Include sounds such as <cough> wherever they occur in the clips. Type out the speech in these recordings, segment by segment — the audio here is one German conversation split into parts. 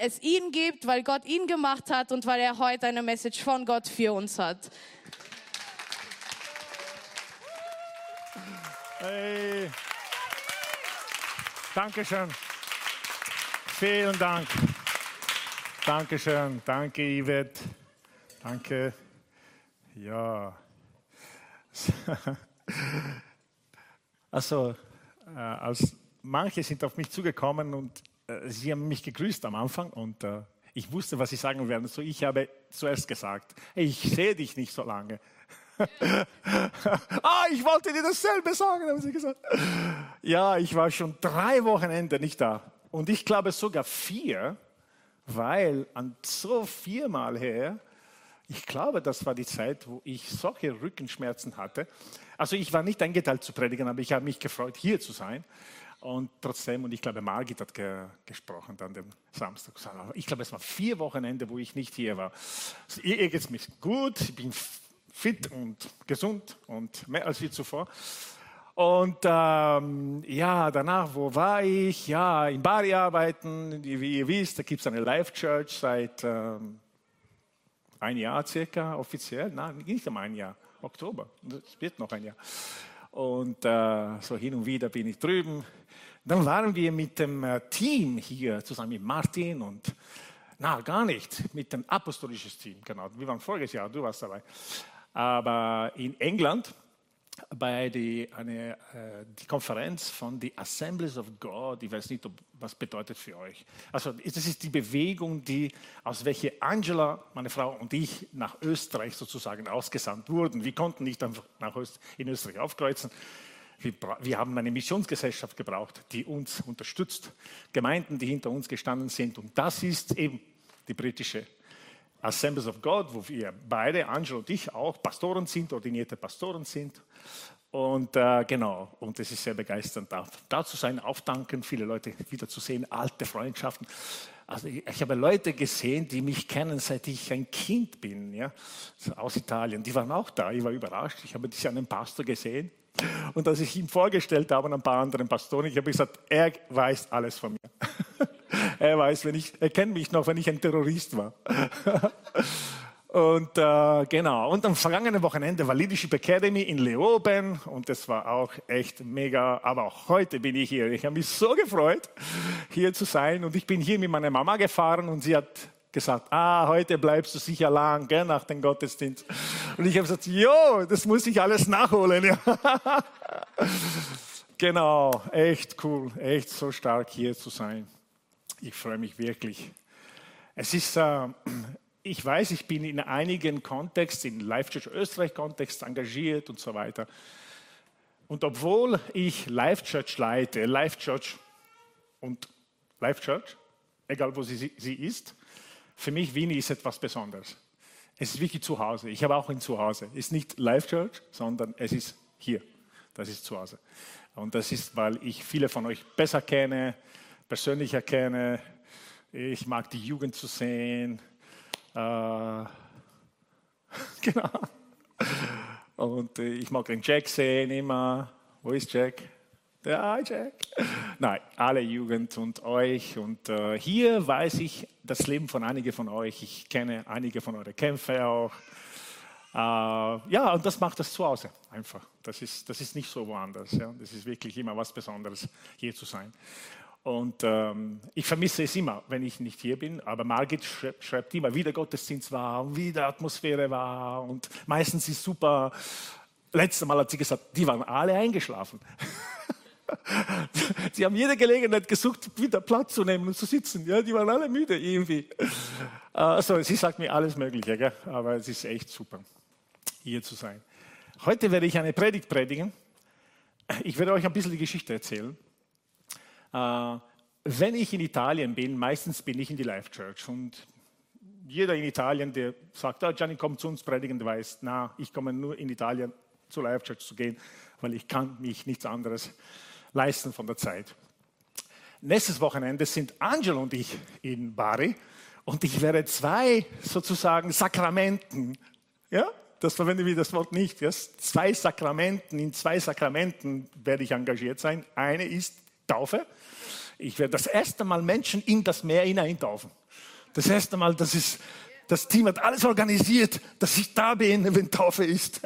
es ihn gibt, weil Gott ihn gemacht hat und weil er heute eine Message von Gott für uns hat. Hey. Dankeschön. Vielen Dank. Dankeschön. Danke, Yvette. Danke. Ja. Also, äh, als manche sind auf mich zugekommen und sie haben mich gegrüßt am Anfang und äh, ich wusste, was sie sagen werden. So, ich habe zuerst gesagt, ich sehe dich nicht so lange. <laughs> ah, ich wollte dir dasselbe sagen, haben sie gesagt. Ja, ich war schon drei Wochenende nicht da. Und ich glaube sogar vier, weil an so viermal her, ich glaube, das war die Zeit, wo ich solche Rückenschmerzen hatte. Also ich war nicht eingeteilt zu predigen, aber ich habe mich gefreut, hier zu sein. Und trotzdem, und ich glaube, Margit hat ge gesprochen an dem Samstag. Ich glaube, es war vier Wochenende, wo ich nicht hier war. Also, ihr geht es mir gut, ich bin fit und gesund und mehr als je zuvor. Und ähm, ja, danach, wo war ich? Ja, in Bari arbeiten. Wie ihr wisst, da gibt es eine Live-Church seit ähm, ein Jahr circa offiziell. Nein, nicht um ein Jahr, Oktober. Es wird noch ein Jahr. Und äh, so hin und wieder bin ich drüben. Dann waren wir mit dem äh, Team hier zusammen mit Martin und na, gar nicht, mit dem apostolischen Team, genau. Wir waren voriges Jahr, du warst dabei. Aber in England bei die, eine, äh, die Konferenz von the Assemblies of God, ich weiß nicht, ob, was bedeutet für euch. Also das ist die Bewegung, die aus welcher Angela, meine Frau und ich nach Österreich sozusagen ausgesandt wurden. Wir konnten nicht einfach nach Öst, in Österreich aufkreuzen. Wir, wir haben eine Missionsgesellschaft gebraucht, die uns unterstützt, Gemeinden, die hinter uns gestanden sind. Und das ist eben die britische Assemblies of God, wo wir beide, Angelo und ich, auch Pastoren sind, ordinierte Pastoren sind. Und äh, genau, und es ist sehr begeisternd, da, da zu sein, aufdanken, viele Leute wiederzusehen, alte Freundschaften. Also ich, ich, habe Leute gesehen, die mich kennen, seit ich ein Kind bin, ja, aus Italien. Die waren auch da. Ich war überrascht. Ich habe dich an einem Pastor gesehen. Und als ich ihm vorgestellt habe, ein paar anderen Pastoren, ich habe gesagt, er weiß alles von mir. <laughs> er weiß, wenn ich, er kennt mich noch, wenn ich ein Terrorist war. <laughs> Und äh, genau, und am vergangenen Wochenende war Leadership Academy in Leoben und das war auch echt mega. Aber auch heute bin ich hier. Ich habe mich so gefreut, hier zu sein. Und ich bin hier mit meiner Mama gefahren und sie hat gesagt, ah, heute bleibst du sicher lang, gell, nach dem Gottesdienst. Und ich habe gesagt, jo, das muss ich alles nachholen. Ja. <laughs> genau, echt cool, echt so stark hier zu sein. Ich freue mich wirklich. Es ist, äh, ich weiß, ich bin in einigen Kontexten, in Life Church Österreich Kontext engagiert und so weiter. Und obwohl ich Life Church leite, Life Church und Life Church, egal wo sie, sie ist, für mich Wien ist etwas Besonderes. Es ist wirklich zu Hause. Ich habe auch ein Zuhause. Es ist nicht Life Church, sondern es ist hier. Das ist zu Hause. Und das ist, weil ich viele von euch besser kenne, persönlich erkenne. Ich mag die Jugend zu sehen. Äh, <laughs> genau. Und ich mag den Jack sehen immer. Wo ist Jack? Ja, Jack. Nein, alle Jugend und euch. Und äh, hier weiß ich das Leben von einigen von euch. Ich kenne einige von euren Kämpfe auch. Äh, ja, und das macht das zu Hause einfach. Das ist, das ist nicht so woanders. Ja. Das ist wirklich immer was Besonderes, hier zu sein. Und ähm, ich vermisse es immer, wenn ich nicht hier bin. Aber Margit schreibt, immer, wie der Gottesdienst war und wie die Atmosphäre war. Und meistens ist super. Letztes Mal hat sie gesagt, die waren alle eingeschlafen. <laughs> sie haben jede Gelegenheit gesucht, wieder Platz zu nehmen und zu sitzen. Ja, die waren alle müde irgendwie. Also, sie sagt mir alles Mögliche, gell? aber es ist echt super, hier zu sein. Heute werde ich eine Predigt predigen. Ich werde euch ein bisschen die Geschichte erzählen. Äh, wenn ich in Italien bin, meistens bin ich in die Life Church und jeder in Italien, der sagt, ah, Gianni, komm zu uns predigen, der weiß, na, ich komme nur in Italien zur Life Church zu gehen, weil ich kann mich nichts anderes leisten von der Zeit. Nächstes Wochenende sind Angelo und ich in Bari und ich werde zwei sozusagen Sakramenten, ja, das verwende ich das Wort nicht, ja, zwei Sakramenten, in zwei Sakramenten werde ich engagiert sein. Eine ist Taufe Ich werde das erste Mal Menschen in das Meer hineintaufen. Das erste Mal, das ist, das Team hat alles organisiert, dass ich da bin, wenn Taufe ist.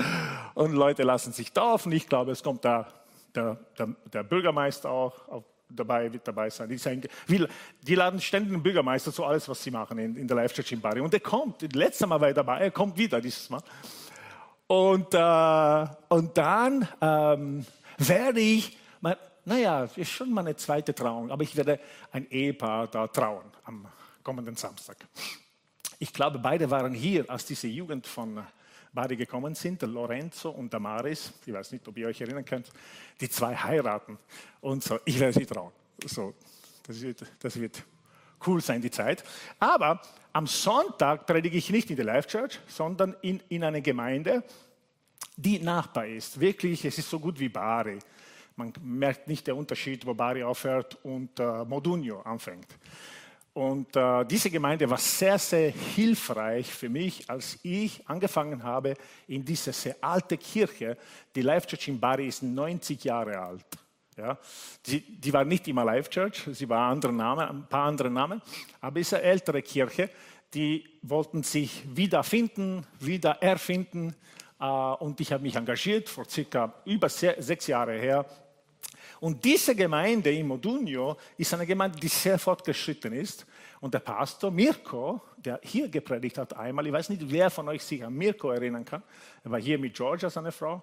<laughs> Und Leute lassen sich taufen. Ich glaube, es kommt da der, der, der Bürgermeister auch dabei, wird dabei sein. Die, sagen, die laden ständig den Bürgermeister zu alles, was sie machen in, in der Live Church in Bari. Und er kommt, das letzte Mal war er dabei, er kommt wieder dieses Mal. Und, äh, und dann ähm, werde ich, mein, naja, ist schon meine zweite Trauung, aber ich werde ein Ehepaar da trauen am kommenden Samstag. Ich glaube, beide waren hier, als diese Jugend von Bari gekommen sind, der Lorenzo und der Maris. Ich weiß nicht, ob ihr euch erinnern könnt. Die zwei heiraten und so. Ich werde sie trauen. So, das wird, das wird cool sein, die Zeit. Aber am Sonntag predige ich nicht in der Life Church, sondern in, in einer Gemeinde, die Nachbar ist. Wirklich, es ist so gut wie Bari. Man merkt nicht den Unterschied, wo Bari aufhört und äh, Modugno anfängt. Und äh, diese Gemeinde war sehr, sehr hilfreich für mich, als ich angefangen habe in dieser sehr alte Kirche. Die Life Church in Bari ist 90 Jahre alt. Ja, die, die war nicht immer Life Church, sie war andere Namen, ein paar andere Namen, aber ist eine ältere Kirche, die wollten sich wiederfinden, wieder erfinden. Äh, und ich habe mich engagiert vor circa über sechs Jahren her und diese Gemeinde in Modugno ist eine Gemeinde, die sehr fortgeschritten ist. Und der Pastor Mirko, der hier gepredigt hat einmal, ich weiß nicht, wer von euch sich an Mirko erinnern kann, er war hier mit Georgia, seine Frau,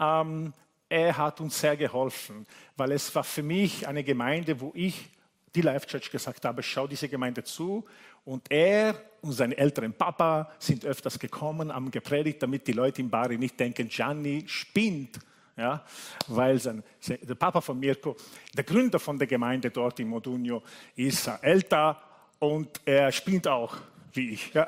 ähm, er hat uns sehr geholfen, weil es war für mich eine Gemeinde, wo ich die Life Church gesagt habe, schau diese Gemeinde zu. Und er und sein älteren Papa sind öfters gekommen, haben gepredigt, damit die Leute in Bari nicht denken, Gianni spinnt ja, weil der Papa von Mirko, der Gründer von der Gemeinde dort in Modugno, ist älter und er spielt auch wie ich. Ja.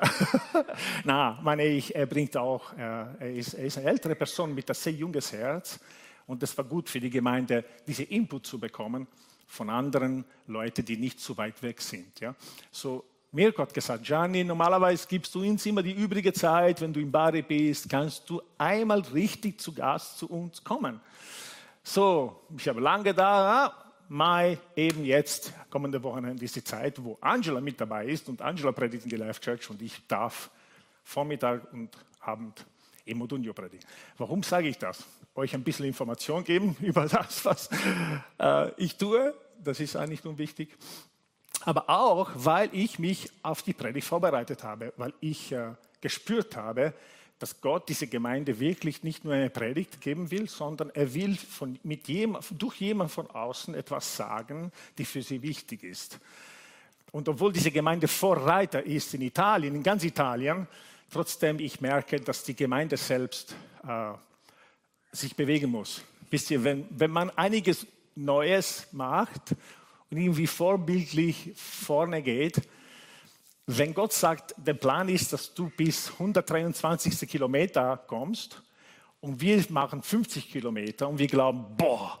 <laughs> Na, meine ich, er bringt auch, er ist, er ist eine ältere Person mit einem sehr junges Herz und es war gut für die Gemeinde, diese Input zu bekommen von anderen Leuten, die nicht so weit weg sind. Ja. So Mirko hat gesagt, Gianni, normalerweise gibst du uns immer die übrige Zeit, wenn du in Bari bist, kannst du einmal richtig zu Gast zu uns kommen. So, ich habe lange da, ah, Mai, eben jetzt, kommende Wochenende ist die Zeit, wo Angela mit dabei ist und Angela predigt in die Life Church und ich darf Vormittag und Abend im Modunio predigen. Warum sage ich das? Euch ein bisschen Information geben <laughs> über das, was äh, ich tue. Das ist eigentlich nur wichtig aber auch, weil ich mich auf die Predigt vorbereitet habe, weil ich äh, gespürt habe, dass Gott diese Gemeinde wirklich nicht nur eine Predigt geben will, sondern er will von, mit jemand, durch jemanden von außen etwas sagen, die für sie wichtig ist. Und obwohl diese Gemeinde Vorreiter ist in Italien, in ganz Italien, trotzdem ich merke, dass die Gemeinde selbst äh, sich bewegen muss. Wisst ihr, wenn, wenn man einiges Neues macht und irgendwie vorbildlich vorne geht. Wenn Gott sagt, der Plan ist, dass du bis 123. Kilometer kommst und wir machen 50 Kilometer und wir glauben, boah,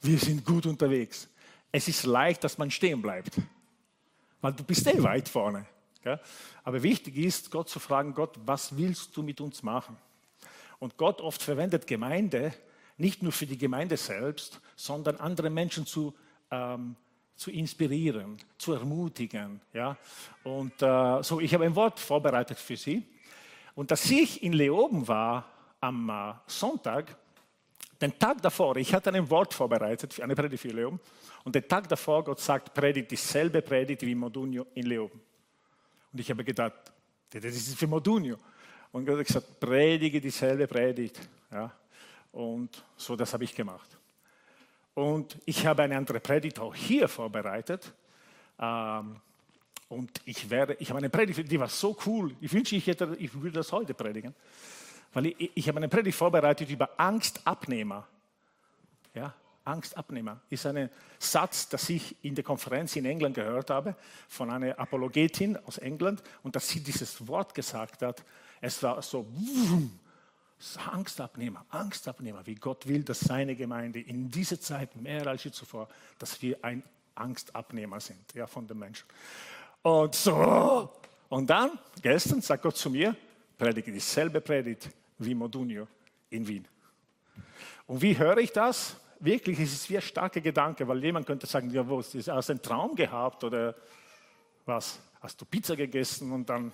wir sind gut unterwegs. Es ist leicht, dass man stehen bleibt, weil du bist eh weit vorne. Aber wichtig ist, Gott zu fragen, Gott, was willst du mit uns machen? Und Gott oft verwendet Gemeinde nicht nur für die Gemeinde selbst, sondern andere Menschen zu ähm, zu inspirieren, zu ermutigen. Ja? Und äh, so, ich habe ein Wort vorbereitet für Sie. Und dass ich in Leoben war am äh, Sonntag, den Tag davor, ich hatte ein Wort vorbereitet, für eine Predigt für Leoben. Und den Tag davor, Gott sagt, predigt dieselbe Predigt wie Modugno in Leoben. Und ich habe gedacht, das ist für Modugno. Und Gott hat gesagt, predige dieselbe Predigt. Ja? Und so, das habe ich gemacht. Und ich habe eine andere Predigt auch hier vorbereitet. Ähm, und ich, werde, ich habe eine Predigt, die war so cool. Ich wünsche, ich, hätte, ich würde das heute predigen. Weil ich, ich habe eine Predigt vorbereitet über Angstabnehmer. Ja, Angstabnehmer ist ein Satz, das ich in der Konferenz in England gehört habe, von einer Apologetin aus England. Und dass sie dieses Wort gesagt hat, es war so, Angstabnehmer, Angstabnehmer, wie Gott will, dass seine Gemeinde in dieser Zeit mehr als je zuvor, dass wir ein Angstabnehmer sind ja, von den Menschen. Und so, und dann, gestern, sagt Gott zu mir, predige dieselbe Predigt wie Modunio in Wien. Und wie höre ich das? wirklich, es ist wie ein starker Gedanke, weil jemand könnte sagen, ja, was, hast du einen Traum gehabt oder was? Hast du Pizza gegessen und dann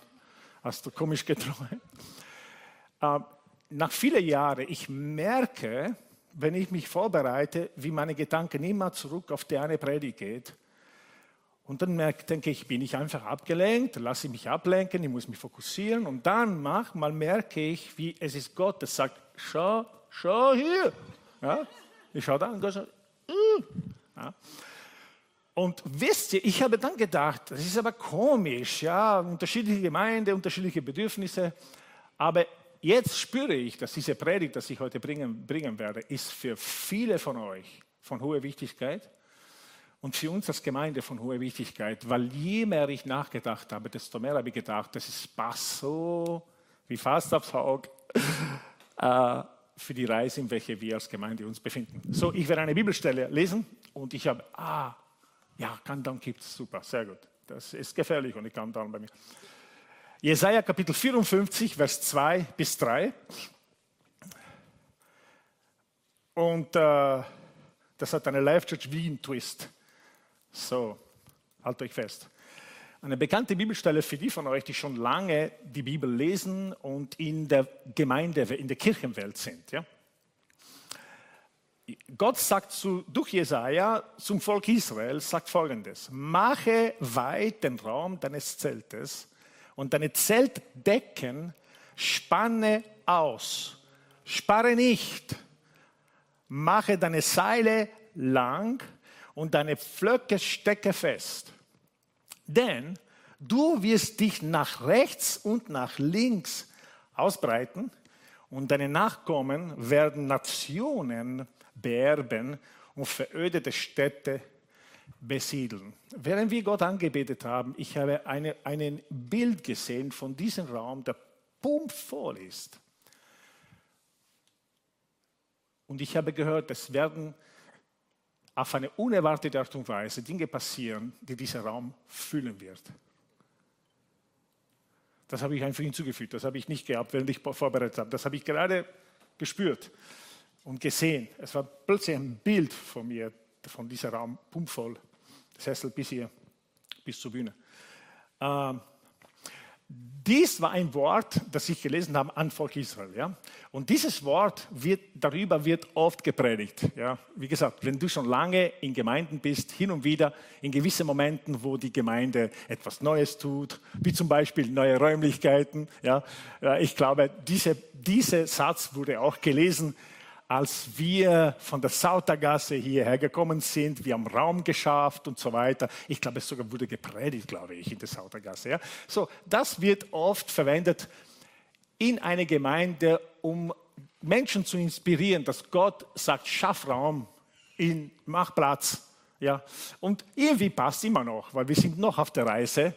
hast du komisch geträumt? Nach vielen Jahren, ich merke, wenn ich mich vorbereite, wie meine Gedanken immer zurück auf die eine Predigt geht. Und dann merke, denke ich, bin ich einfach abgelenkt, lasse ich mich ablenken, ich muss mich fokussieren. Und dann manchmal merke ich, wie es ist Gott, der sagt, schau, schau hier. Ja? Ich schaue da und Gott sagt, uh. ja? Und wisst ihr, ich habe dann gedacht, das ist aber komisch, ja, unterschiedliche Gemeinden, unterschiedliche Bedürfnisse. Aber jetzt spüre ich, dass diese Predigt, die ich heute bringen, bringen werde, ist für viele von euch von hoher Wichtigkeit und für uns als Gemeinde von hoher Wichtigkeit, weil je mehr ich nachgedacht habe, desto mehr habe ich gedacht, das ist passt so wie fast aufs Auge <laughs> äh, für die Reise, in welcher wir als Gemeinde uns befinden. So, ich werde eine Bibelstelle lesen und ich habe, ah, ja, Countdown gibt es, super, sehr gut. Das ist gefährlich und ich Countdown bei mir. Jesaja Kapitel 54, Vers 2 bis 3. Und äh, das hat eine Live Church Wien Twist. So, halt euch fest. Eine bekannte Bibelstelle für die von euch, die schon lange die Bibel lesen und in der Gemeinde, in der Kirchenwelt sind. Ja? Gott sagt zu, durch Jesaja zum Volk Israel, sagt folgendes: Mache weit den Raum deines Zeltes und deine Zeltdecken spanne aus. Spare nicht. Mache deine Seile lang und deine Pflöcke stecke fest. Denn du wirst dich nach rechts und nach links ausbreiten und deine Nachkommen werden Nationen beerben und verödete Städte besiedeln. Während wir Gott angebetet haben, ich habe eine, ein Bild gesehen von diesem Raum, der pumpvoll ist. Und ich habe gehört, es werden auf eine unerwartete Art und Weise Dinge passieren, die dieser Raum füllen wird. Das habe ich einfach hinzugefügt. Das habe ich nicht gehabt, während ich vorbereitet habe. Das habe ich gerade gespürt und gesehen. Es war plötzlich ein Bild von mir, von diesem Raum, pumpvoll. Sessel bis hier, bis zur Bühne. Ähm, dies war ein Wort, das ich gelesen habe an Volk Israel. Ja? Und dieses Wort wird, darüber wird oft gepredigt. Ja? Wie gesagt, wenn du schon lange in Gemeinden bist, hin und wieder in gewissen Momenten, wo die Gemeinde etwas Neues tut, wie zum Beispiel neue Räumlichkeiten. Ja? Ich glaube, diese, dieser Satz wurde auch gelesen als wir von der Sautergasse hierher gekommen sind, wir haben Raum geschafft und so weiter. Ich glaube, es sogar wurde gepredigt, glaube ich, in der Sautergasse. Ja? So, das wird oft verwendet in einer Gemeinde, um Menschen zu inspirieren, dass Gott sagt, schaff Raum, in, mach Platz. Ja? Und irgendwie passt immer noch, weil wir sind noch auf der Reise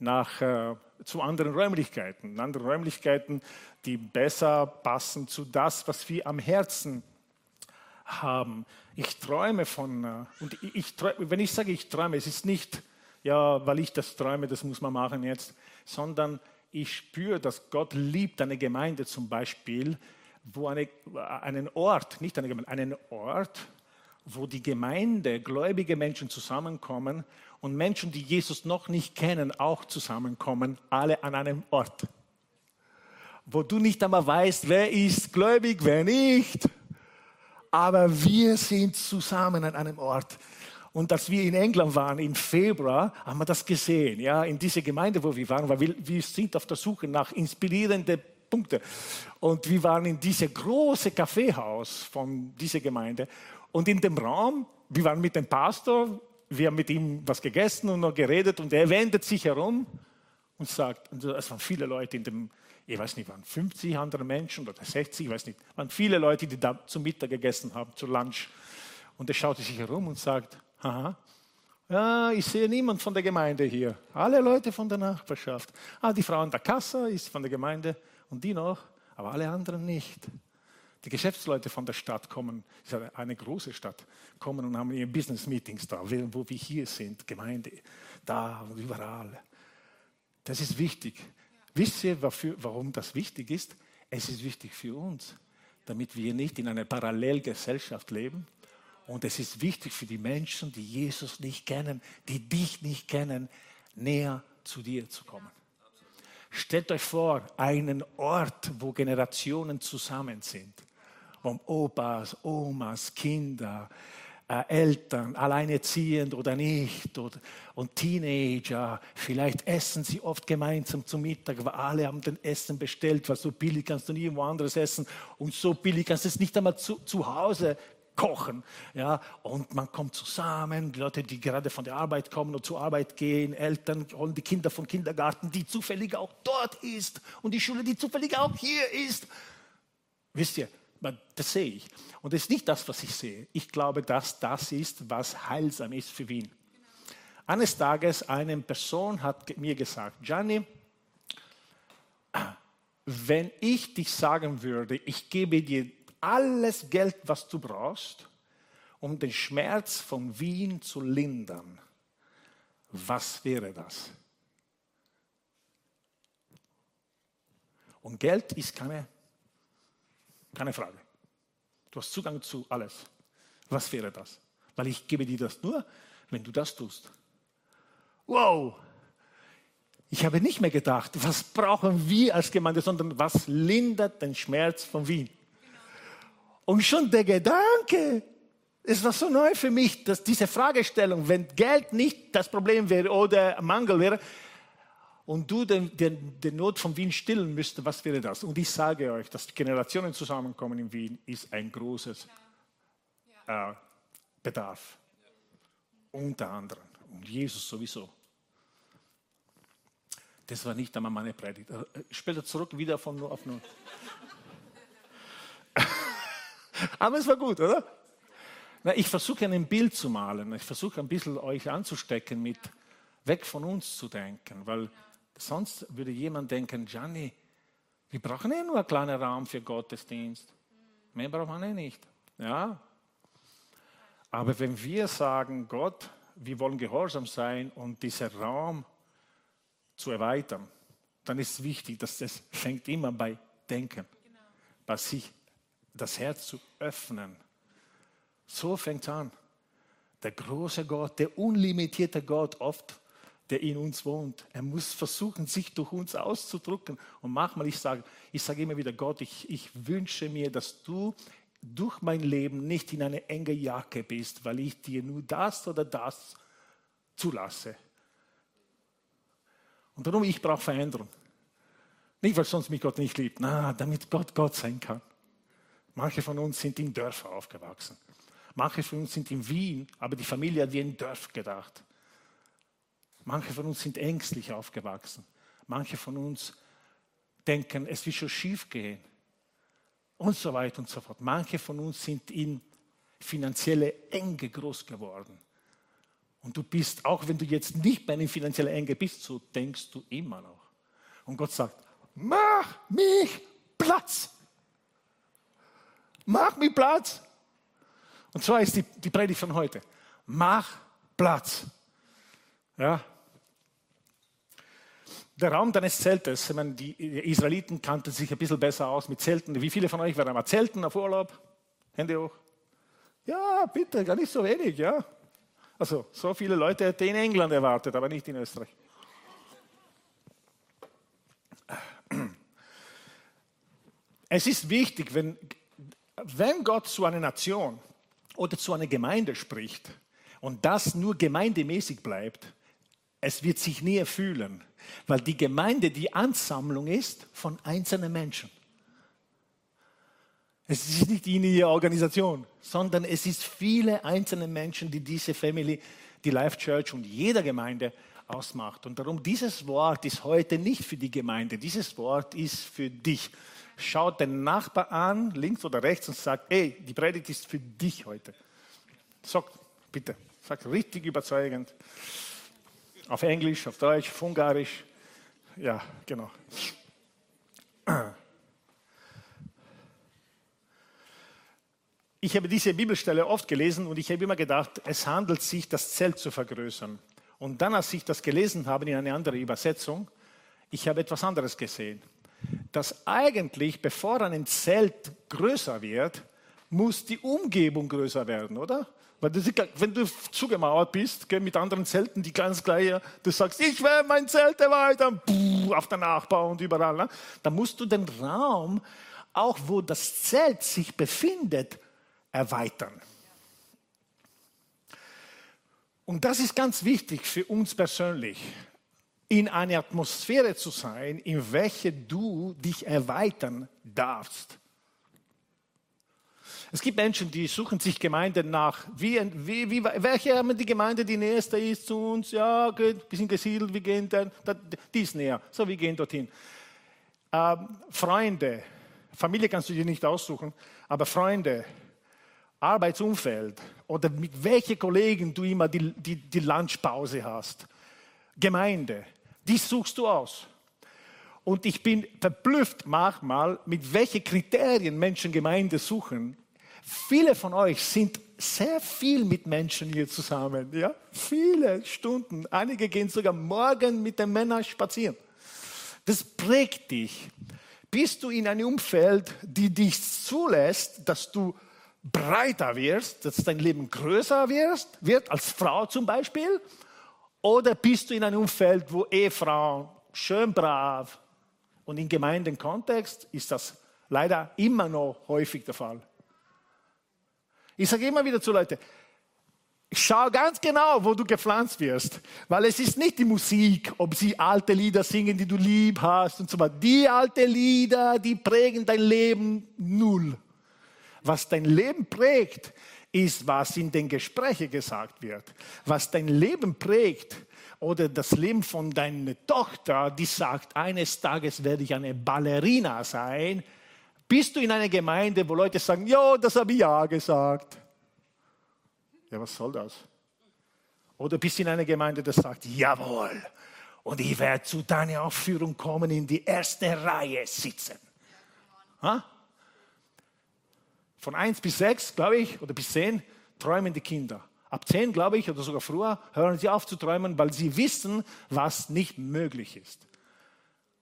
nach, äh, zu anderen Räumlichkeiten. Andere Räumlichkeiten, die besser passen zu das, was wir am Herzen haben. Ich träume von, äh, und ich, wenn ich sage, ich träume, es ist nicht, ja, weil ich das träume, das muss man machen jetzt, sondern ich spüre, dass Gott liebt eine Gemeinde zum Beispiel, wo eine, einen Ort, nicht eine Gemeinde, einen Ort, wo die Gemeinde, gläubige Menschen zusammenkommen und Menschen, die Jesus noch nicht kennen, auch zusammenkommen, alle an einem Ort. Wo du nicht einmal weißt, wer ist gläubig, wer nicht. Aber wir sind zusammen an einem Ort. Und als wir in England waren im Februar, haben wir das gesehen, ja, in dieser Gemeinde, wo wir waren, weil wir, wir sind auf der Suche nach inspirierenden Punkten. Und wir waren in diesem großen Kaffeehaus von dieser Gemeinde. Und in dem Raum, wir waren mit dem Pastor, wir haben mit ihm was gegessen und noch geredet und er wendet sich herum und sagt, und es waren viele Leute in dem, ich weiß nicht, waren 50 andere Menschen oder 60, ich weiß nicht, waren viele Leute, die da zum Mittag gegessen haben, zu Lunch. Und er schaute sich herum und sagt, haha, ja, ich sehe niemand von der Gemeinde hier. Alle Leute von der Nachbarschaft. Ah, die Frau an der Kasse ist von der Gemeinde und die noch, aber alle anderen nicht. Die Geschäftsleute von der Stadt kommen, ist eine große Stadt, kommen und haben ihre Business Meetings da, wo wir hier sind, Gemeinde, da und überall. Das ist wichtig. Wisst ihr, warum das wichtig ist? Es ist wichtig für uns, damit wir nicht in einer Parallelgesellschaft leben, Und es ist wichtig für die Menschen, die Jesus nicht kennen, die dich nicht kennen, näher zu dir zu kommen. Stellt euch vor, einen Ort, wo Generationen zusammen sind. Um Opas, Omas, Kinder, äh, Eltern, alleinerziehend oder nicht, oder, und Teenager, vielleicht essen sie oft gemeinsam zum Mittag, weil alle haben den Essen bestellt, weil so billig kannst du nie irgendwo anderes essen und so billig kannst du es nicht einmal zu, zu Hause kochen. Ja, und man kommt zusammen, die Leute, die gerade von der Arbeit kommen und zur Arbeit gehen, Eltern holen die Kinder vom Kindergarten, die zufällig auch dort ist und die Schule, die zufällig auch hier ist. Wisst ihr, das sehe ich. Und das ist nicht das, was ich sehe. Ich glaube, dass das ist, was heilsam ist für Wien. Eines Tages eine Person hat mir gesagt, Gianni, wenn ich dich sagen würde, ich gebe dir alles Geld, was du brauchst, um den Schmerz von Wien zu lindern, was wäre das? Und Geld ist keine, keine Frage. Du hast Zugang zu alles. Was wäre das? Weil ich gebe dir das nur, wenn du das tust. Wow! Ich habe nicht mehr gedacht, was brauchen wir als Gemeinde, sondern was lindert den Schmerz von Wien. Und schon der Gedanke, es war so neu für mich, dass diese Fragestellung, wenn Geld nicht das Problem wäre oder Mangel wäre, und du den, den, den Not von Wien stillen müsstest, was wäre das? Und ich sage euch, dass Generationen zusammenkommen in Wien ist ein großes äh, Bedarf. Unter anderem. Und Jesus sowieso. Das war nicht einmal meine Predigt. Äh, später zurück wieder von nur auf nur. <laughs> Aber es war gut, oder? Na, ich versuche ein Bild zu malen. Ich versuche ein bisschen euch anzustecken mit weg von uns zu denken, weil sonst würde jemand denken, Gianni, wir brauchen eh nur einen kleinen Raum für Gottesdienst. Mehr brauchen wir eh nicht. Ja? Aber wenn wir sagen, Gott, wir wollen gehorsam sein und diesen Raum zu erweitern, dann ist es wichtig, dass das fängt immer bei Denken, bei sich das Herz zu öffnen. So fängt es an. Der große Gott, der unlimitierte Gott, oft, der in uns wohnt, er muss versuchen, sich durch uns auszudrücken. Und manchmal, ich sage ich sage immer wieder, Gott, ich, ich wünsche mir, dass du durch mein Leben nicht in eine enge Jacke bist, weil ich dir nur das oder das zulasse. Und darum, ich brauche Veränderung. Nicht, weil sonst mich Gott nicht liebt, na, damit Gott Gott sein kann. Manche von uns sind in Dörfern aufgewachsen. Manche von uns sind in Wien, aber die Familie hat wie ein Dorf gedacht. Manche von uns sind ängstlich aufgewachsen. Manche von uns denken, es wird schon schief gehen. Und so weiter und so fort. Manche von uns sind in finanzielle Enge groß geworden. Und du bist, auch wenn du jetzt nicht bei einer finanziellen Enge bist, so denkst du immer noch. Und Gott sagt, mach mich Platz. Mach mir Platz. Und zwar ist die, die Predigt von heute. Mach Platz. Ja. Der Raum deines Zeltes, ich meine, die Israeliten kannten sich ein bisschen besser aus mit Zelten. Wie viele von euch waren mal Zelten auf Urlaub? Hände hoch. Ja, bitte, gar nicht so wenig, ja. Also, so viele Leute hätte in England erwartet, aber nicht in Österreich. Es ist wichtig, wenn wenn Gott zu einer Nation oder zu einer Gemeinde spricht und das nur gemeindemäßig bleibt, es wird sich nie erfüllen, weil die Gemeinde die Ansammlung ist von einzelnen Menschen. Es ist nicht eine Organisation, sondern es ist viele einzelne Menschen, die diese Family, die Life Church und jede Gemeinde ausmacht. Und darum, dieses Wort ist heute nicht für die Gemeinde, dieses Wort ist für dich schaut den Nachbar an, links oder rechts, und sagt, hey, die Predigt ist für dich heute. Sag, bitte, sag richtig überzeugend. Auf Englisch, auf Deutsch, auf Ungarisch. Ja, genau. Ich habe diese Bibelstelle oft gelesen und ich habe immer gedacht, es handelt sich, das Zelt zu vergrößern. Und dann, als ich das gelesen habe in einer anderen Übersetzung, ich habe etwas anderes gesehen dass eigentlich, bevor ein Zelt größer wird, muss die Umgebung größer werden, oder? Weil das, wenn du zugemauert bist, gell, mit anderen Zelten, die ganz gleich, du sagst, ich will mein Zelt erweitern, auf der Nachbau und überall, ne? dann musst du den Raum, auch wo das Zelt sich befindet, erweitern. Und das ist ganz wichtig für uns persönlich, in eine Atmosphäre zu sein, in welche du dich erweitern darfst. Es gibt Menschen, die suchen sich Gemeinden nach. Wie, wie, wie, welche haben die Gemeinde, die nächste ist zu uns? Ja, gut, wir sind gesiedelt, wir gehen dann, die ist näher. So, wir gehen dorthin. Ähm, Freunde, Familie kannst du dir nicht aussuchen, aber Freunde, Arbeitsumfeld oder mit welchen Kollegen du immer die, die, die Lunchpause hast. Gemeinde, die suchst du aus. Und ich bin verblüfft manchmal, mit welchen Kriterien Menschen Gemeinde suchen Viele von euch sind sehr viel mit Menschen hier zusammen, ja? Viele Stunden. Einige gehen sogar morgen mit den Männern spazieren. Das prägt dich. Bist du in einem Umfeld, die dich zulässt, dass du breiter wirst, dass dein Leben größer wirst, wird, als Frau zum Beispiel? Oder bist du in einem Umfeld, wo Ehefrau schön brav und im Gemeindenkontext ist das leider immer noch häufig der Fall. Ich sage immer wieder zu Leuten, schau ganz genau, wo du gepflanzt wirst, weil es ist nicht die Musik, ob sie alte Lieder singen, die du lieb hast und so weiter. Die alte Lieder, die prägen dein Leben null. Was dein Leben prägt, ist, was in den Gesprächen gesagt wird. Was dein Leben prägt, oder das Leben von deiner Tochter, die sagt, eines Tages werde ich eine Ballerina sein, bist du in einer Gemeinde, wo Leute sagen, ja, das habe ich ja gesagt. Ja, was soll das? Oder bist du in einer Gemeinde, die sagt, jawohl, und ich werde zu deiner Aufführung kommen, in die erste Reihe sitzen. Ha? Von 1 bis 6, glaube ich, oder bis 10, träumen die Kinder. Ab 10, glaube ich, oder sogar früher, hören sie auf zu träumen, weil sie wissen, was nicht möglich ist.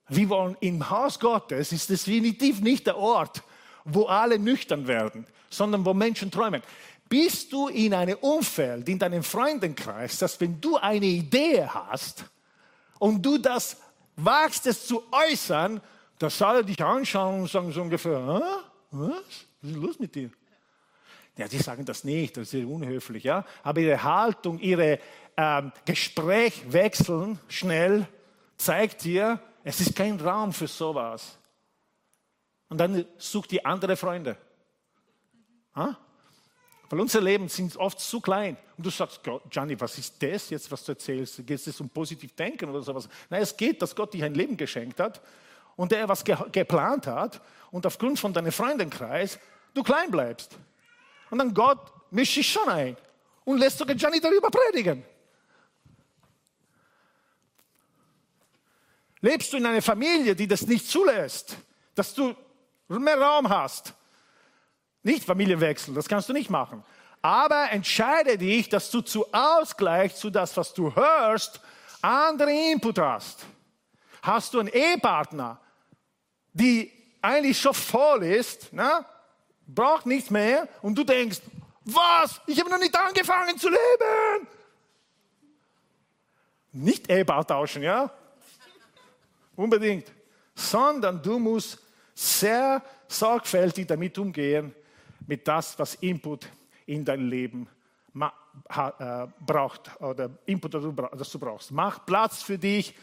Wir wollen im Haus Gottes ist definitiv nicht der Ort, wo alle nüchtern werden, sondern wo Menschen träumen. Bist du in einem Umfeld, in deinem Freundenkreis, dass wenn du eine Idee hast und du das wagst, es zu äußern, dass alle dich anschauen und sagen so ungefähr, was? Was ist los mit dir? Ja, die sagen das nicht, das ist unhöflich, ja. Aber ihre Haltung, ihre ähm, Gespräch wechseln schnell, zeigt dir, es ist kein Raum für sowas. Und dann sucht die andere Freunde. Ha? Weil unser Leben sind oft zu klein. Und du sagst, Gianni, was ist das jetzt, was du erzählst? Geht es um positiv denken oder sowas? Nein, es geht, dass Gott dir ein Leben geschenkt hat und der was ge geplant hat und aufgrund von deinem Freundenkreis du klein bleibst. Und dann Gott mischt sich schon ein und lässt sogar Gianni darüber predigen. Lebst du in einer Familie, die das nicht zulässt, dass du mehr Raum hast? Nicht Familienwechsel, das kannst du nicht machen. Aber entscheide dich, dass du zu Ausgleich zu das, was du hörst, andere Input hast. Hast du einen Ehepartner, die eigentlich schon voll ist, na, braucht nichts mehr und du denkst, was? Ich habe noch nicht angefangen zu leben. Nicht Ehepaar tauschen, ja? Unbedingt. Sondern du musst sehr sorgfältig damit umgehen, mit das, was Input in dein Leben äh, braucht oder Input, das du brauchst. Mach Platz für dich.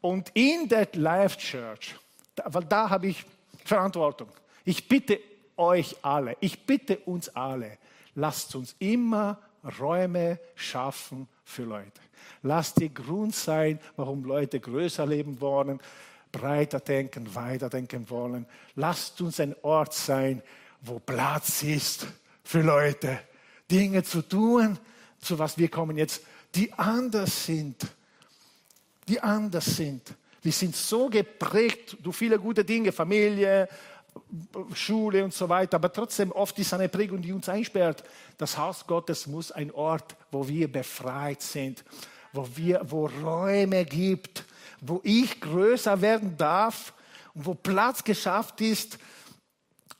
Und in der Life Church, weil da habe ich Verantwortung. Ich bitte euch alle, ich bitte uns alle, lasst uns immer Räume schaffen für Leute. Lass die Grund sein, warum Leute größer leben wollen, breiter denken, weiter denken wollen. Lasst uns ein Ort sein, wo Platz ist für Leute, Dinge zu tun, zu was wir kommen jetzt, die anders sind. Die anders sind. Wir sind so geprägt durch viele gute Dinge, Familie, Schule und so weiter, aber trotzdem oft ist eine Prägung, die uns einsperrt. Das Haus Gottes muss ein Ort, wo wir befreit sind, wo wir, wo Räume gibt, wo ich größer werden darf und wo Platz geschafft ist,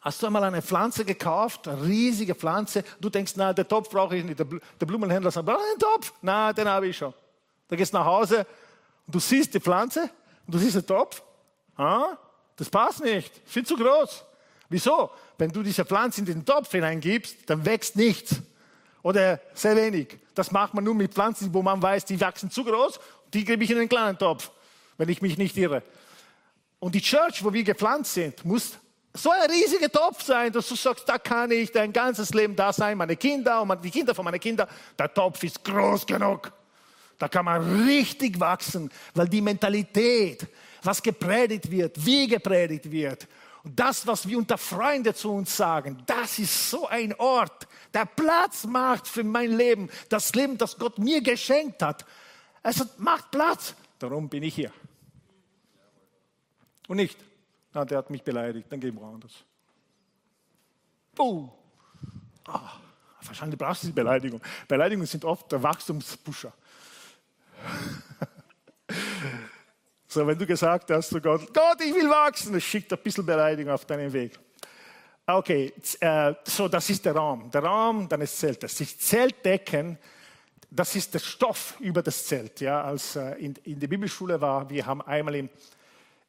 Hast du einmal eine Pflanze gekauft, eine riesige Pflanze? Du denkst, na, der Topf brauche ich nicht. Der, Blumenhändler sagt, brauche einen Topf? Na, den habe ich schon. Da gehst du nach Hause und du siehst die Pflanze und du siehst den Topf. Ah, das passt nicht, viel zu groß. Wieso? Wenn du diese Pflanze in den Topf hineingibst, dann wächst nichts oder sehr wenig. Das macht man nur mit Pflanzen, wo man weiß, die wachsen zu groß. Die gebe ich in einen kleinen Topf, wenn ich mich nicht irre. Und die Church, wo wir gepflanzt sind, muss so ein riesiger Topf sein, dass du sagst, da kann ich dein ganzes Leben da sein, meine Kinder und die Kinder von meinen Kindern. Der Topf ist groß genug. Da kann man richtig wachsen, weil die Mentalität, was gepredigt wird, wie gepredigt wird, und das, was wir unter Freunden zu uns sagen, das ist so ein Ort, der Platz macht für mein Leben, das Leben, das Gott mir geschenkt hat. Es macht Platz. Darum bin ich hier. Und nicht, na, der hat mich beleidigt, dann gehen wir woanders. Oh. Ah, wahrscheinlich brauchst du die Beleidigung. Beleidigungen sind oft der Wachstumspusher. <laughs> So, wenn du gesagt hast zu Gott, Gott, ich will wachsen, schickt ein bisschen Beleidigung auf deinen Weg. Okay, äh, so, das ist der Raum. Der Raum deines Zeltes. Die Zeltdecken, das ist der Stoff über das Zelt. Ja, als äh, in, in der Bibelschule war, wir haben einmal im,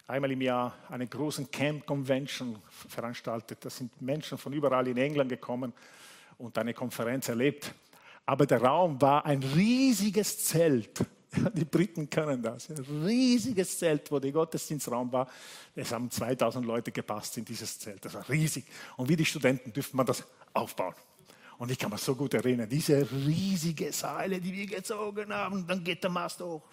einmal im Jahr eine große Camp Convention veranstaltet. Da sind Menschen von überall in England gekommen und eine Konferenz erlebt. Aber der Raum war ein riesiges Zelt <laughs> Die Briten können das. Ein riesiges Zelt, wo der Gottesdienstraum war. Es haben 2000 Leute gepasst in dieses Zelt. Das war riesig. Und wie die Studenten dürfte man das aufbauen. Und ich kann mich so gut erinnern, diese riesige Seile, die wir gezogen haben, dann geht der Mast hoch.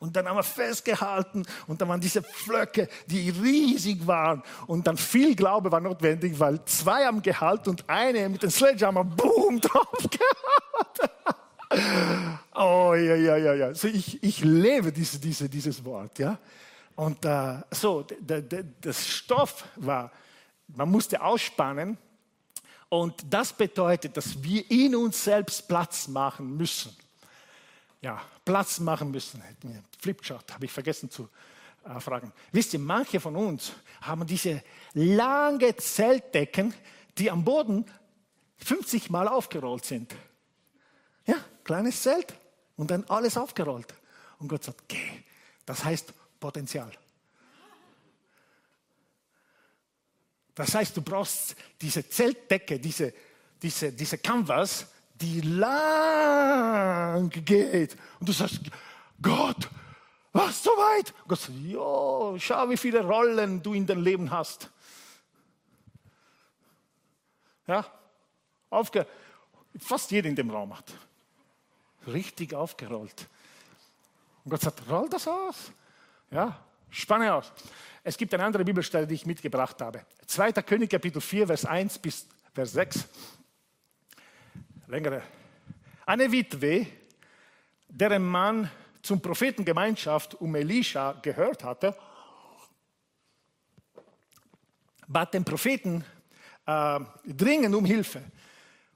Und dann haben wir festgehalten und dann waren diese Flöcke, die riesig waren. Und dann viel Glaube war notwendig, weil zwei haben gehalten und eine mit dem Sledgehammer, boom, <laughs> drauf gehabt. Oh ja, ja, ja, ja. So, ich, ich lebe diese, diese, dieses Wort, ja. Und äh, so, das Stoff war, man musste ausspannen. Und das bedeutet, dass wir in uns selbst Platz machen müssen. Ja, Platz machen müssen. Flipchart habe ich vergessen zu äh, fragen. Wisst ihr, manche von uns haben diese lange Zeltdecken, die am Boden 50 Mal aufgerollt sind. Ja, kleines Zelt und dann alles aufgerollt. Und Gott sagt, geh. Das heißt Potenzial. Das heißt, du brauchst diese Zeltdecke, diese, diese, diese Canvas, die lang geht. Und du sagst, Gott, was so weit? Gott sagt, jo, schau, wie viele Rollen du in deinem Leben hast. Ja, aufge fast jeder in dem Raum hat richtig aufgerollt. Und Gott sagt, roll das aus. Ja, spanne aus. Es gibt eine andere Bibelstelle, die ich mitgebracht habe. 2. König, Kapitel 4, Vers 1 bis Vers 6. Längere. Eine Witwe, deren Mann zum Prophetengemeinschaft um Elisha gehört hatte, bat den Propheten äh, dringend um Hilfe.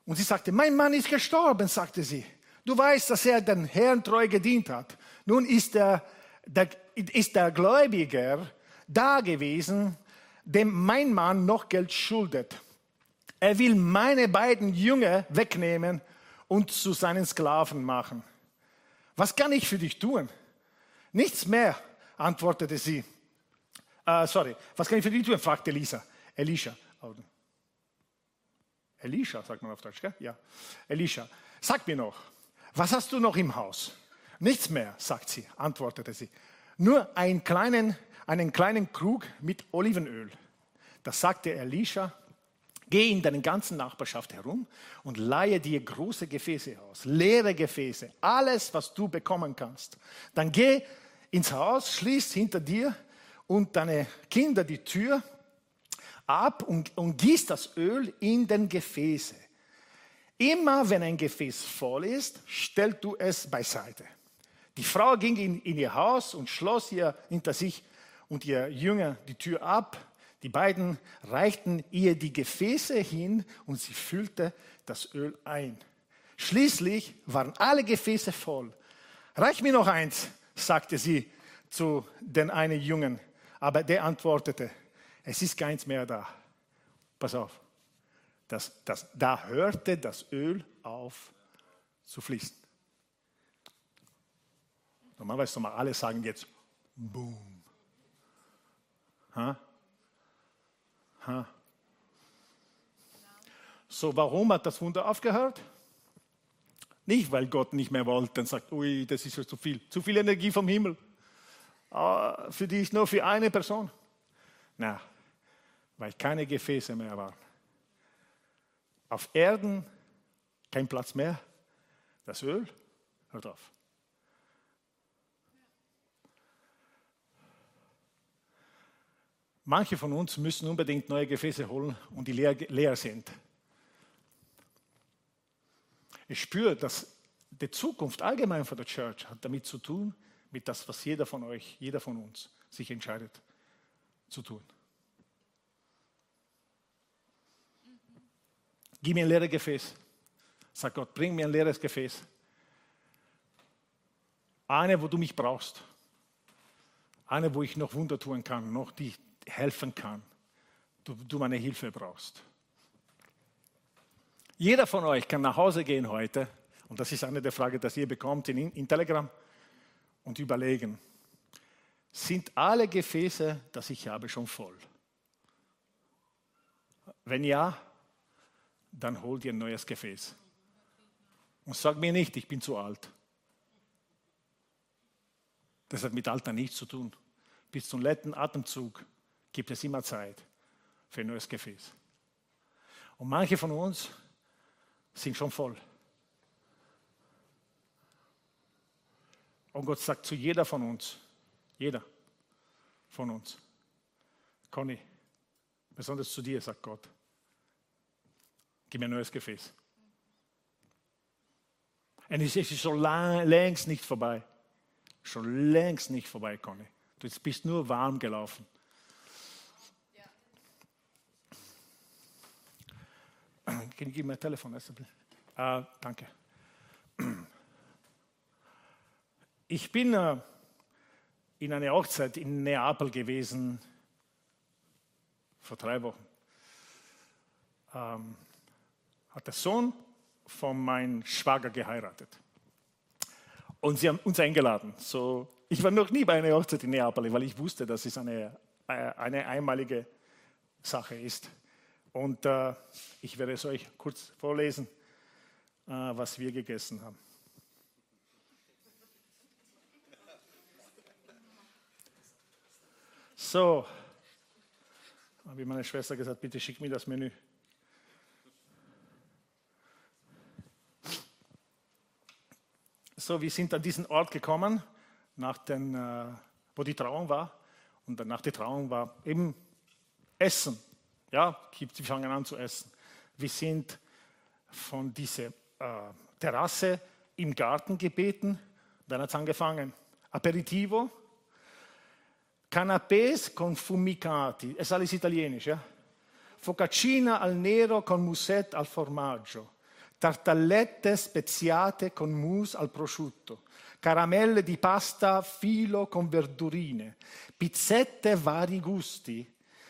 Und sie sagte, mein Mann ist gestorben, sagte sie. Du weißt, dass er den Herrn treu gedient hat. Nun ist der, der, ist der Gläubiger da gewesen, dem mein Mann noch Geld schuldet. Er will meine beiden Jünger wegnehmen und zu seinen Sklaven machen. Was kann ich für dich tun? Nichts mehr, antwortete sie. Uh, sorry, was kann ich für dich tun? fragte Lisa. Elisha. Elisha, sagt man auf Deutsch, gell? Ja. Elisha, sag mir noch, was hast du noch im Haus? Nichts mehr, sagt sie, antwortete sie. Nur einen kleinen, einen kleinen Krug mit Olivenöl. Das sagte Elisha. Geh in deine ganzen Nachbarschaft herum und leihe dir große Gefäße aus, leere Gefäße, alles, was du bekommen kannst. Dann geh ins Haus, schließ hinter dir und deine Kinder die Tür ab und, und gieß das Öl in den Gefäße. Immer wenn ein Gefäß voll ist, stellst du es beiseite. Die Frau ging in, in ihr Haus und schloss ihr hinter sich und ihr Jünger die Tür ab. Die beiden reichten ihr die Gefäße hin und sie füllte das Öl ein. Schließlich waren alle Gefäße voll. Reich mir noch eins, sagte sie zu den einen Jungen. Aber der antwortete, es ist keins mehr da. Pass auf. Das, das, da hörte das Öl auf zu fließen. Normalerweise mal alle sagen jetzt Boom. Ha? Ha? So, warum hat das Wunder aufgehört? Nicht, weil Gott nicht mehr wollte und sagt, ui, das ist schon zu viel, zu viel Energie vom Himmel. Ah, für die ist nur für eine Person. Na, weil keine Gefäße mehr waren. Auf Erden kein Platz mehr. Das Öl hört auf. Manche von uns müssen unbedingt neue Gefäße holen und die leer, leer sind. Ich spüre, dass die Zukunft allgemein von der Church hat damit zu tun, mit das, was jeder von euch, jeder von uns sich entscheidet zu tun. Gib mir ein leeres Gefäß. Sag Gott, bring mir ein leeres Gefäß. Eine, wo du mich brauchst. Eine, wo ich noch Wunder tun kann, noch die helfen kann. Du, du meine Hilfe brauchst. Jeder von euch kann nach Hause gehen heute, und das ist eine der Fragen, die ihr bekommt in, in Telegram, und überlegen, sind alle Gefäße, das ich habe, schon voll? Wenn ja, dann hol dir ein neues Gefäß. Und sag mir nicht, ich bin zu alt. Das hat mit Alter nichts zu tun. Bis zum letzten Atemzug gibt es immer Zeit für ein neues Gefäß. Und manche von uns sind schon voll. Und Gott sagt zu jeder von uns, jeder von uns, Conny, besonders zu dir, sagt Gott, gib mir ein neues Gefäß. Und es ist schon längst nicht vorbei. Schon längst nicht vorbei, Conny. Du bist nur warm gelaufen. Can you give me a telephone? Uh, danke. Ich bin uh, in einer Hochzeit in Neapel gewesen vor drei Wochen. Um, hat der Sohn von meinem Schwager geheiratet. Und sie haben uns eingeladen. So, ich war noch nie bei einer Hochzeit in Neapel, weil ich wusste, dass es eine, äh, eine einmalige Sache ist. Und äh, ich werde es euch kurz vorlesen, äh, was wir gegessen haben. So, ich meine Schwester gesagt, bitte schick mir das Menü. So, wir sind an diesen Ort gekommen, nach den, äh, wo die Trauung war. Und nach der Trauung war eben Essen. Ja, sie fangen an zu essen. Wir sind von dieser äh, Terrasse im Garten gebeten. Dann hat es angefangen. Aperitivo, canapés con fumicati, è alles italienisch, ja? Focaccina al nero con musette al formaggio, tartallette speziate con mousse al prosciutto, caramelle di pasta filo con verdurine, pizzette vari gusti,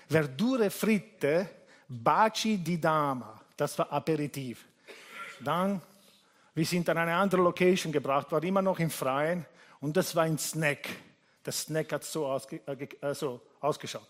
verdure fritte, baci di dama. Das war Aperitif. Dann, wir sind an eine andere Location gebracht, war immer noch im Freien und das war ein Snack. Der Snack hat so, ausge, äh, so ausgeschaut.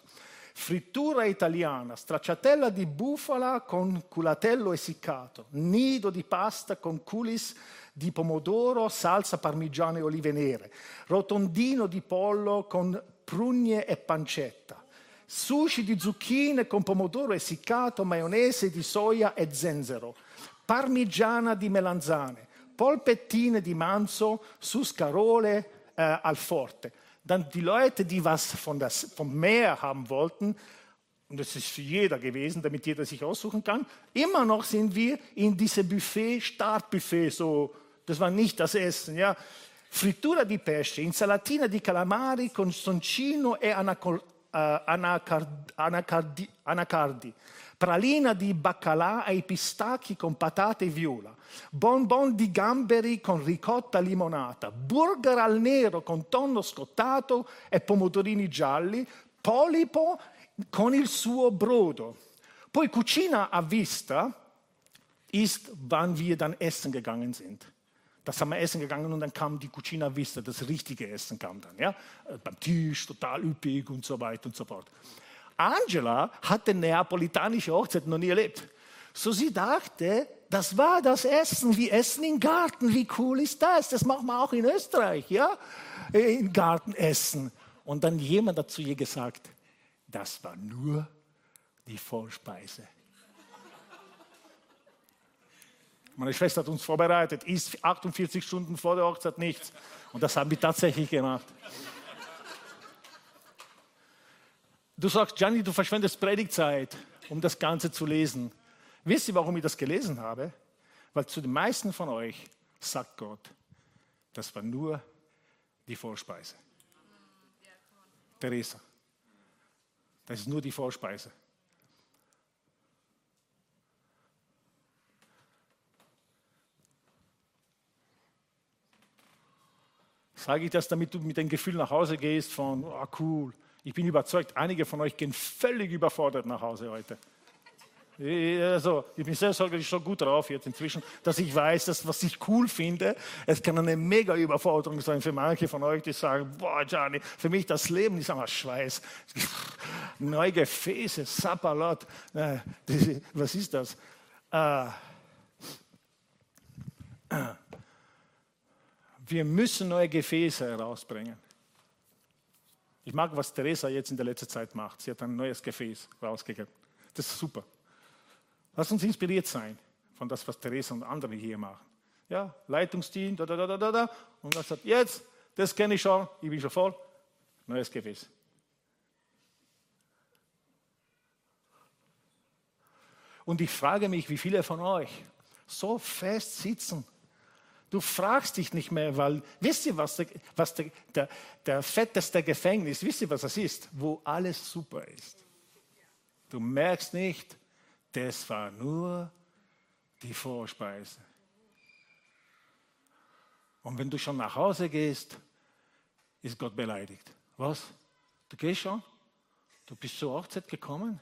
Frittura italiana, stracciatella di bufala con culatello essiccato, nido di pasta con coulis di pomodoro, salsa parmigiana e olive nere, rotondino di pollo con prugne e pancetta, sushi di zucchine con pomodoro essiccato, maionese di soia e zenzero, parmigiana di melanzane, polpettine di manzo su scarole äh, al forte. Dann die Leute, die was von das, vom Meer haben wollten, und das ist für jeder gewesen, damit jeder sich aussuchen kann, immer noch sind wir in diesem Buffet, Startbuffet, so, das war nicht das Essen, ja. Frittura di pesce, insalatina di calamari con soncino e anacardi, anacardi, anacardi, pralina di baccalà ai pistacchi con patate e viola, bonbon di gamberi con ricotta limonata, burger al nero con tonno scottato e pomodorini gialli, polipo con il suo brodo, Poi Cucina a Vista ist, wann wir dann essen gegangen sind. Das haben wir essen gegangen und dann kam die Cucina Vista, das richtige Essen kam dann. Ja? Beim Tisch, total üppig und so weiter und so fort. Angela hatte neapolitanische Hochzeit noch nie erlebt. So sie dachte, das war das Essen, wie Essen im Garten, wie cool ist das? Das machen wir auch in Österreich, ja? Im Garten essen. Und dann jemand hat zu ihr gesagt, das war nur die Vorspeise. Meine Schwester hat uns vorbereitet, ist 48 Stunden vor der Hochzeit nichts. Und das haben wir tatsächlich gemacht. Du sagst, Gianni, du verschwendest Predigtzeit, um das Ganze zu lesen. Wisst ihr, warum ich das gelesen habe? Weil zu den meisten von euch sagt Gott, das war nur die Vorspeise. Teresa, das ist nur die Vorspeise. Sage ich das, damit du mit dem Gefühl nach Hause gehst von, oh cool. Ich bin überzeugt, einige von euch gehen völlig überfordert nach Hause heute. Also, ich bin selbst schon gut drauf jetzt inzwischen, dass ich weiß, dass was ich cool finde, es kann eine mega Überforderung sein für manche von euch, die sagen, boah, Gianni, für mich das Leben ist einfach Schweiß. <laughs> Neue Gefäße, Sapperlot, äh, was ist das? Äh, wir müssen neue Gefäße herausbringen. Ich mag, was Teresa jetzt in der letzten Zeit macht. Sie hat ein neues Gefäß rausgegeben. Das ist super. Lass uns inspiriert sein von das, was Teresa und andere hier machen. Ja, Leitungsteam, da, da, da, da, da. Und dann sagt, jetzt, das kenne ich schon, ich bin schon voll. Neues Gefäß. Und ich frage mich, wie viele von euch so fest sitzen Du fragst dich nicht mehr, weil, wisst ihr, was, der, was der, der, der fetteste Gefängnis, wisst ihr, was das ist? Wo alles super ist. Du merkst nicht, das war nur die Vorspeise. Und wenn du schon nach Hause gehst, ist Gott beleidigt. Was? Du gehst schon? Du bist zur Hochzeit gekommen?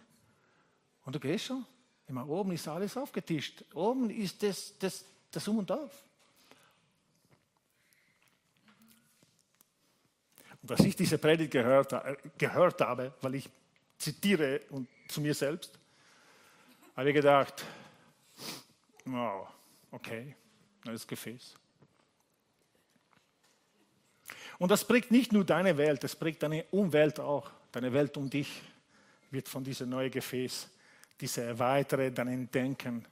Und du gehst schon? Immer oben ist alles aufgetischt. Oben ist das, das, das Um und Auf. Und als ich diese Predigt gehört, gehört habe, weil ich zitiere und zu mir selbst, habe ich gedacht, wow, okay, neues Gefäß. Und das prägt nicht nur deine Welt, das prägt deine Umwelt auch. Deine Welt um dich wird von diesem neuen Gefäß, diese erweitere dein Denken,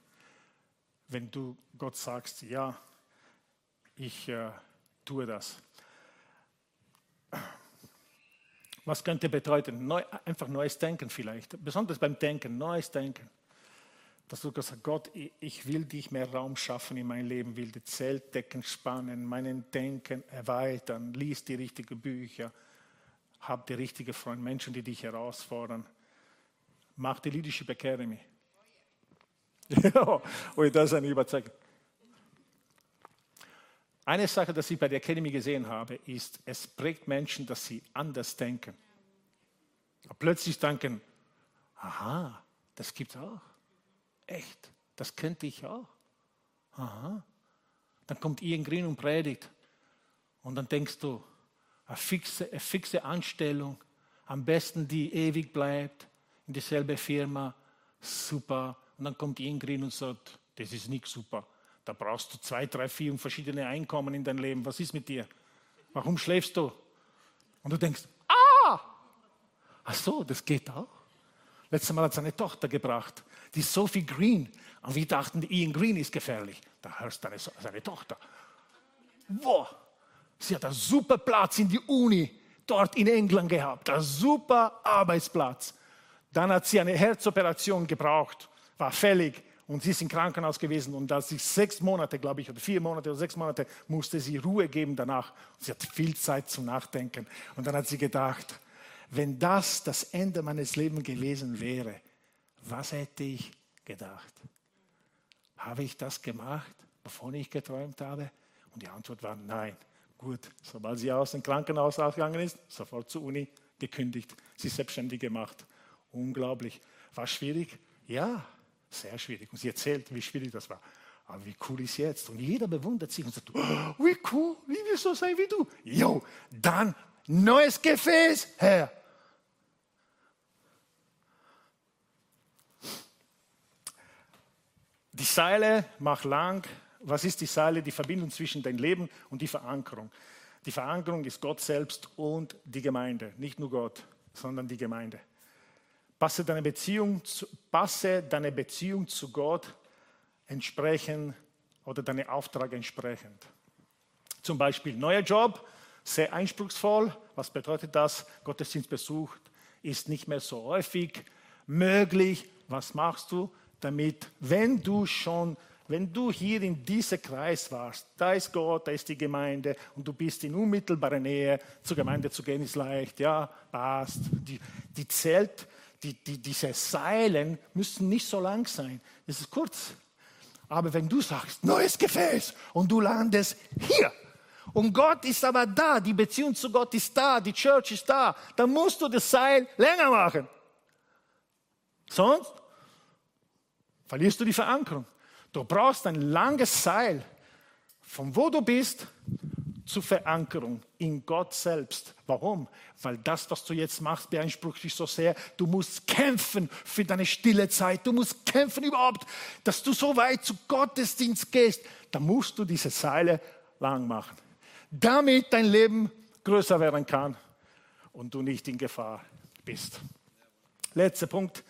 wenn du Gott sagst, ja, ich äh, tue das. Was könnte bedeuten? Neu, einfach neues Denken vielleicht. Besonders beim Denken, neues Denken. Dass du gesagt Gott, ich will dich mehr Raum schaffen in mein Leben, will die Zeltdecken spannen, meinen Denken erweitern, lies die richtigen Bücher, hab die richtigen Freunde, Menschen, die dich herausfordern. Mach die Leadership Academy. <laughs> oh, das ist eine Überzeugung. Eine Sache, die ich bei der Academy gesehen habe, ist, es prägt Menschen, dass sie anders denken. Plötzlich denken, aha, das gibt es auch. Echt, das könnte ich auch. Aha. Dann kommt Ian Green und predigt. Und dann denkst du, eine fixe, eine fixe Anstellung, am besten die ewig bleibt, in dieselbe Firma, super. Und dann kommt Ian Green und sagt, das ist nicht super. Da brauchst du zwei, drei, vier verschiedene Einkommen in dein Leben. Was ist mit dir? Warum schläfst du? Und du denkst, ah! Ach so, das geht auch. Letztes Mal hat seine Tochter gebracht, die Sophie Green. Und wir dachten, Ian Green ist gefährlich. Da hörst du seine, seine Tochter. Wow! Sie hat einen super Platz in die Uni dort in England gehabt. Einen super Arbeitsplatz. Dann hat sie eine Herzoperation gebraucht, war fällig. Und sie ist im Krankenhaus gewesen und als sie sechs Monate, glaube ich, oder vier Monate oder sechs Monate, musste sie Ruhe geben danach. Sie hat viel Zeit zum Nachdenken. Und dann hat sie gedacht, wenn das das Ende meines Lebens gewesen wäre, was hätte ich gedacht? Habe ich das gemacht, wovon ich geträumt habe? Und die Antwort war nein. Gut, sobald sie aus dem Krankenhaus ausgegangen ist, sofort zur Uni gekündigt, sie selbstständig gemacht. Unglaublich. War schwierig? Ja, sehr schwierig. Und sie erzählt, wie schwierig das war. Aber wie cool ist jetzt? Und jeder bewundert sich und sagt, oh, wie cool, wie will so sein wie du? Jo, dann neues Gefäß, Herr. Die Seile mach lang. Was ist die Seile? Die Verbindung zwischen deinem Leben und die Verankerung. Die Verankerung ist Gott selbst und die Gemeinde. Nicht nur Gott, sondern die Gemeinde. Passe deine Beziehung zu, passe deine Beziehung zu Gott entsprechend oder deinen Auftrag entsprechend. Zum Beispiel neuer Job, sehr anspruchsvoll. Was bedeutet das? Gottesdienstbesuch ist nicht mehr so häufig möglich. Was machst du? damit, wenn du schon, wenn du hier in diesem Kreis warst, da ist Gott, da ist die Gemeinde und du bist in unmittelbarer Nähe, zur Gemeinde zu gehen ist leicht, ja, passt. Die, die Zelt, die, die, diese Seilen müssen nicht so lang sein, es ist kurz. Aber wenn du sagst, neues Gefäß und du landest hier, und Gott ist aber da, die Beziehung zu Gott ist da, die Church ist da, dann musst du das Seil länger machen. Sonst verlierst du die Verankerung. Du brauchst ein langes Seil, von wo du bist, zur Verankerung in Gott selbst. Warum? Weil das, was du jetzt machst, beansprucht dich so sehr. Du musst kämpfen für deine stille Zeit. Du musst kämpfen überhaupt, dass du so weit zu Gottesdienst gehst. Da musst du diese Seile lang machen, damit dein Leben größer werden kann und du nicht in Gefahr bist. Letzter Punkt.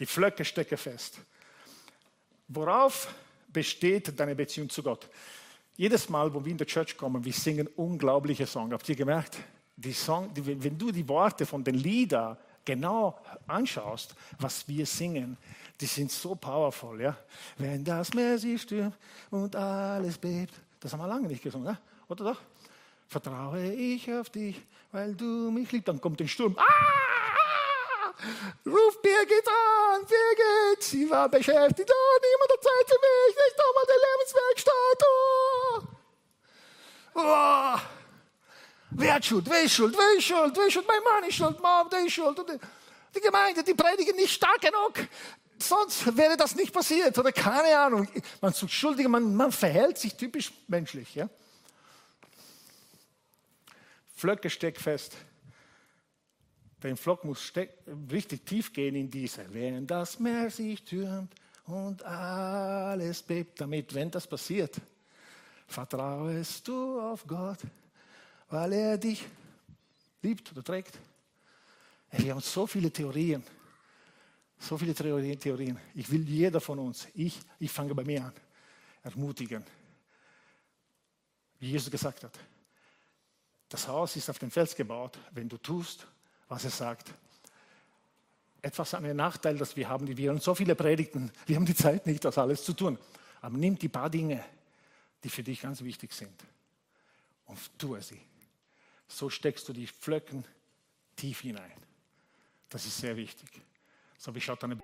Die Flöcke stecke fest. Worauf besteht deine Beziehung zu Gott? Jedes Mal, wo wir in der Church kommen, wir singen unglaubliche Songs. Habt ihr gemerkt? Die Song, die, wenn du die Worte von den Liedern genau anschaust, was wir singen, die sind so powerful. Ja? Wenn das Meer sich stürmt und alles bebt. Das haben wir lange nicht gesungen, ja? oder doch? Vertraue ich auf dich, weil du mich liebst. Dann kommt der Sturm. Ah! Ruf Birgit an, Birgit, sie war beschäftigt, oh, niemand hat Zeit für mich, nicht nochmal der Lebenswerkstatt. Oh. Wer hat Schuld? Wer ist schuld? Wer ist schuld? Wer ist schuld? Mein Mann ist schuld, Mom, der ist schuld. Die Gemeinde, die predigen nicht stark genug. Sonst wäre das nicht passiert oder keine Ahnung. Man sucht Schuldige, man, man verhält sich typisch menschlich. Ja? Flöcke steckfest. Dein Flock muss richtig tief gehen in diese. Wenn das Meer sich türmt und alles bebt, damit, wenn das passiert, vertrauest du auf Gott, weil er dich liebt oder trägt. Wir haben so viele Theorien, so viele Theorien. Ich will jeder von uns, ich, ich fange bei mir an, ermutigen. Wie Jesus gesagt hat, das Haus ist auf dem Fels gebaut. Wenn du tust, was er sagt. Etwas an einem Nachteil, das wir haben, wir haben so viele Predigten, wir haben die Zeit nicht, das alles zu tun. Aber nimm die paar Dinge, die für dich ganz wichtig sind und tue sie. So steckst du die Flöcken tief hinein. Das ist sehr wichtig. So wie schaut deine